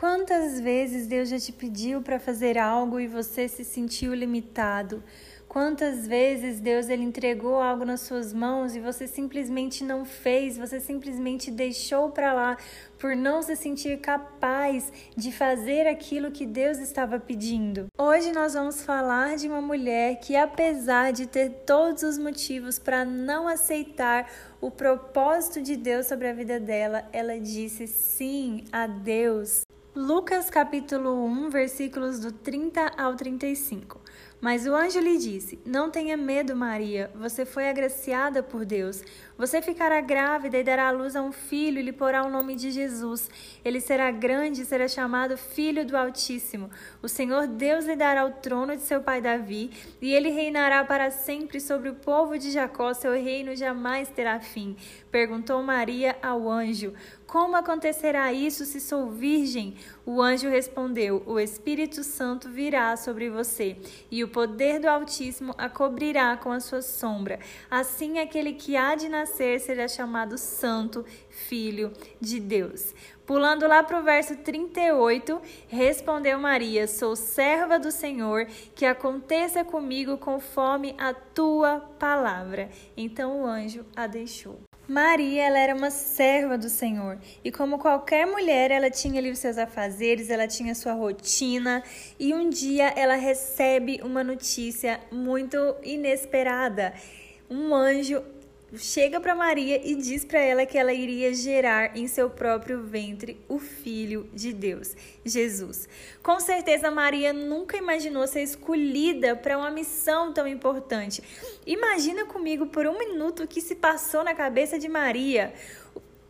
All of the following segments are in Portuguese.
Quantas vezes Deus já te pediu para fazer algo e você se sentiu limitado? Quantas vezes Deus ele entregou algo nas suas mãos e você simplesmente não fez, você simplesmente deixou para lá por não se sentir capaz de fazer aquilo que Deus estava pedindo. Hoje nós vamos falar de uma mulher que apesar de ter todos os motivos para não aceitar o propósito de Deus sobre a vida dela, ela disse sim a Deus. Lucas capítulo 1, versículos do 30 ao 35. Mas o anjo lhe disse: Não tenha medo, Maria, você foi agraciada por Deus. Você ficará grávida e dará à luz a um filho e lhe porá o nome de Jesus. Ele será grande e será chamado Filho do Altíssimo. O Senhor Deus lhe dará o trono de seu pai Davi, e ele reinará para sempre sobre o povo de Jacó. Seu reino jamais terá fim. Perguntou Maria ao anjo: Como acontecerá isso se sou virgem? O anjo respondeu: O Espírito Santo virá sobre você, e o poder do Altíssimo a cobrirá com a sua sombra. Assim, aquele que há de nascer será chamado Santo, Filho de Deus. Pulando lá para o verso 38, respondeu Maria: Sou serva do Senhor, que aconteça comigo conforme a tua palavra. Então o anjo a deixou. Maria, ela era uma serva do Senhor, e como qualquer mulher, ela tinha ali os seus afazeres, ela tinha sua rotina, e um dia ela recebe uma notícia muito inesperada. Um anjo chega para Maria e diz para ela que ela iria gerar em seu próprio ventre o filho de Deus, Jesus. Com certeza Maria nunca imaginou ser escolhida para uma missão tão importante. Imagina comigo por um minuto o que se passou na cabeça de Maria.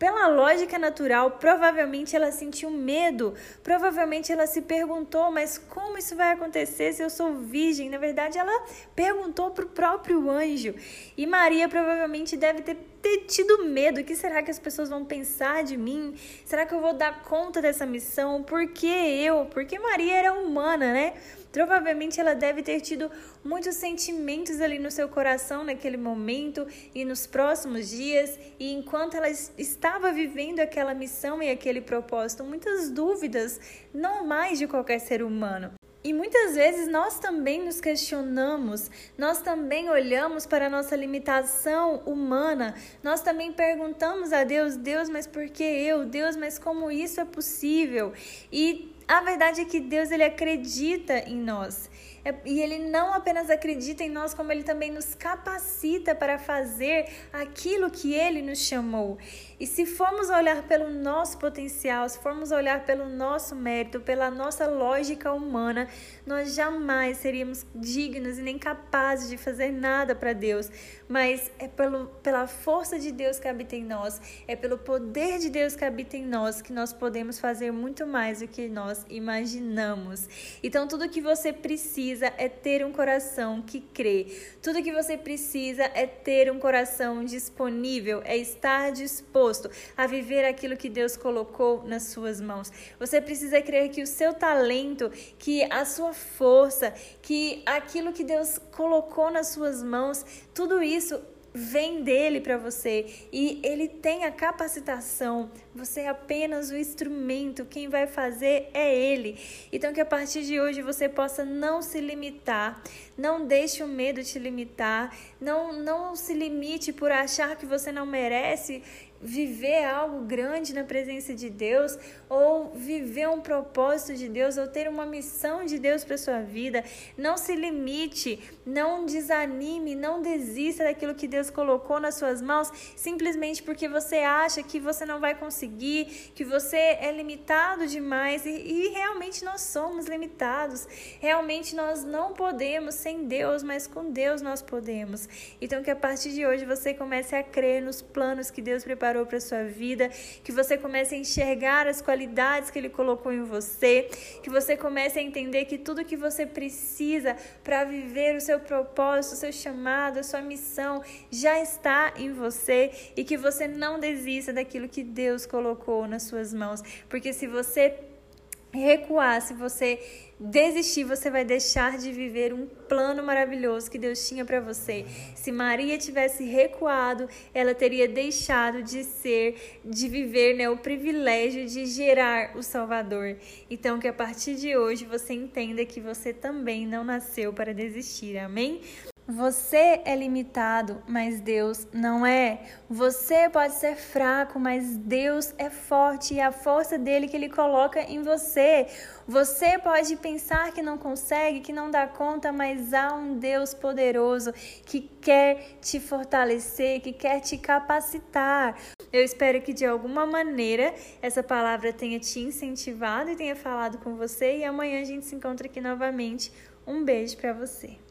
Pela lógica natural, provavelmente ela sentiu medo, provavelmente ela se perguntou, mas como isso vai acontecer se eu sou virgem? Na verdade, ela perguntou para o próprio anjo. E Maria provavelmente deve ter, ter tido medo. O que será que as pessoas vão pensar de mim? Será que eu vou dar conta dessa missão? Por que eu? Porque Maria era humana, né? Provavelmente ela deve ter tido muitos sentimentos ali no seu coração naquele momento e nos próximos dias, e enquanto ela estava vivendo aquela missão e aquele propósito, muitas dúvidas normais de qualquer ser humano. E muitas vezes nós também nos questionamos, nós também olhamos para a nossa limitação humana, nós também perguntamos a Deus: Deus, mas por que eu? Deus, mas como isso é possível? E a verdade é que Deus ele acredita em nós. É, e ele não apenas acredita em nós, como ele também nos capacita para fazer aquilo que ele nos chamou. E se formos olhar pelo nosso potencial, se formos olhar pelo nosso mérito, pela nossa lógica humana, nós jamais seríamos dignos e nem capazes de fazer nada para Deus. Mas é pelo, pela força de Deus que habita em nós, é pelo poder de Deus que habita em nós que nós podemos fazer muito mais do que nós imaginamos. Então, tudo que você precisa é ter um coração que crê. Tudo que você precisa é ter um coração disponível, é estar disposto a viver aquilo que Deus colocou nas suas mãos. Você precisa crer que o seu talento, que a sua força, que aquilo que Deus colocou nas suas mãos, tudo isso vem dele para você e ele tem a capacitação. Você é apenas o instrumento, quem vai fazer é ele. Então que a partir de hoje você possa não se limitar, não deixe o medo te limitar, não não se limite por achar que você não merece viver algo grande na presença de Deus, ou viver um propósito de Deus, ou ter uma missão de Deus para sua vida. Não se limite, não desanime, não desista daquilo que Deus colocou nas suas mãos, simplesmente porque você acha que você não vai conseguir, que você é limitado demais, e, e realmente nós somos limitados. Realmente nós não podemos sem Deus, mas com Deus nós podemos. Então que a partir de hoje você comece a crer nos planos que Deus preparou preparou para sua vida, que você comece a enxergar as qualidades que ele colocou em você, que você comece a entender que tudo que você precisa para viver o seu propósito, o seu chamado, a sua missão já está em você e que você não desista daquilo que Deus colocou nas suas mãos, porque se você recuar, se você desistir, você vai deixar de viver um plano maravilhoso que Deus tinha para você. Se Maria tivesse recuado, ela teria deixado de ser, de viver, né, o privilégio de gerar o Salvador. Então que a partir de hoje você entenda que você também não nasceu para desistir. Amém? Você é limitado, mas Deus não é. Você pode ser fraco, mas Deus é forte e é a força dele que ele coloca em você. Você pode pensar que não consegue, que não dá conta, mas há um Deus poderoso que quer te fortalecer, que quer te capacitar. Eu espero que de alguma maneira essa palavra tenha te incentivado e tenha falado com você e amanhã a gente se encontra aqui novamente. Um beijo para você.